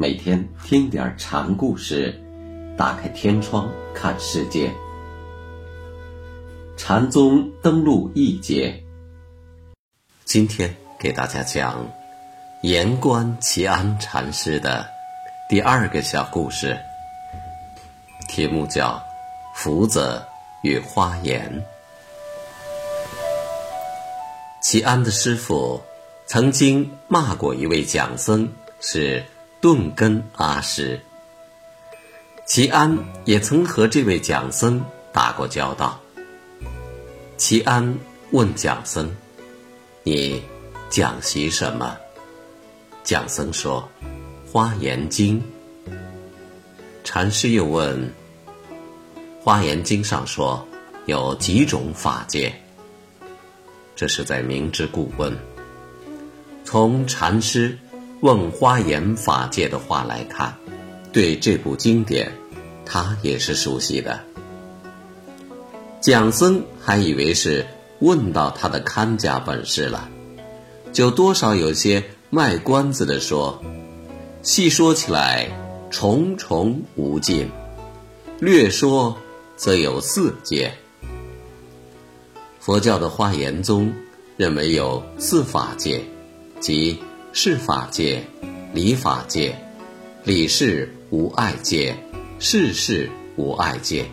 每天听点禅故事，打开天窗看世界。禅宗登陆一节，今天给大家讲言观齐安禅师的第二个小故事，题目叫《福子与花言》。齐安的师傅曾经骂过一位讲僧是顿根阿师，齐安也曾和这位讲僧打过交道。齐安问讲僧：“你讲习什么？”讲僧说：“花严经。”禅师又问：“花严经上说有几种法界？”这是在明知故问。从禅师问花严法界的话来看，对这部经典，他也是熟悉的。蒋僧还以为是问到他的看家本事了，就多少有些卖关子的说：“细说起来，重重无尽；略说，则有四界。”佛教的华严宗认为有四法界，即是法界、理法界、理事无碍界、事事无碍界。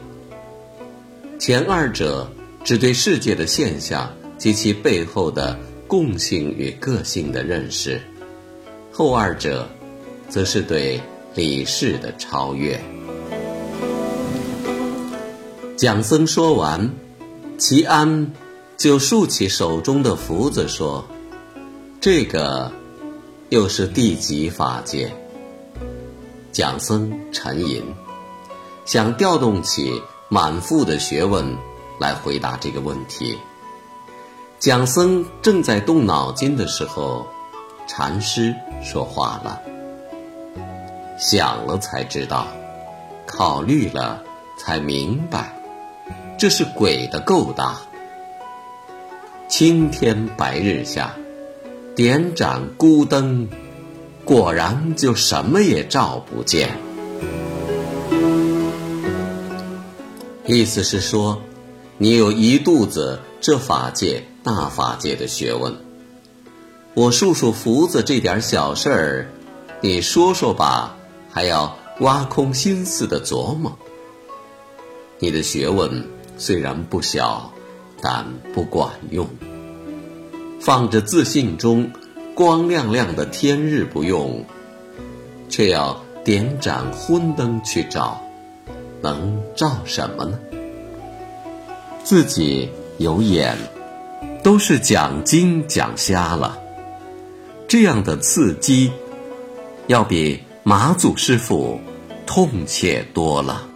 前二者只对世界的现象及其背后的共性与个性的认识，后二者则是对理事的超越。蒋僧说完，齐安就竖起手中的福子说：“这个又是第几法界？”蒋僧沉吟，想调动起。满腹的学问来回答这个问题。蒋僧正在动脑筋的时候，禅师说话了：“想了才知道，考虑了才明白，这是鬼的勾当。青天白日下，点盏孤灯，果然就什么也照不见。”意思是说，你有一肚子这法界那法界的学问，我数数福子这点小事儿，你说说吧，还要挖空心思的琢磨。你的学问虽然不小，但不管用。放着自信中光亮亮的天日不用，却要点盏昏灯去照。能照什么呢？自己有眼，都是讲经讲瞎了。这样的刺激，要比马祖师傅痛切多了。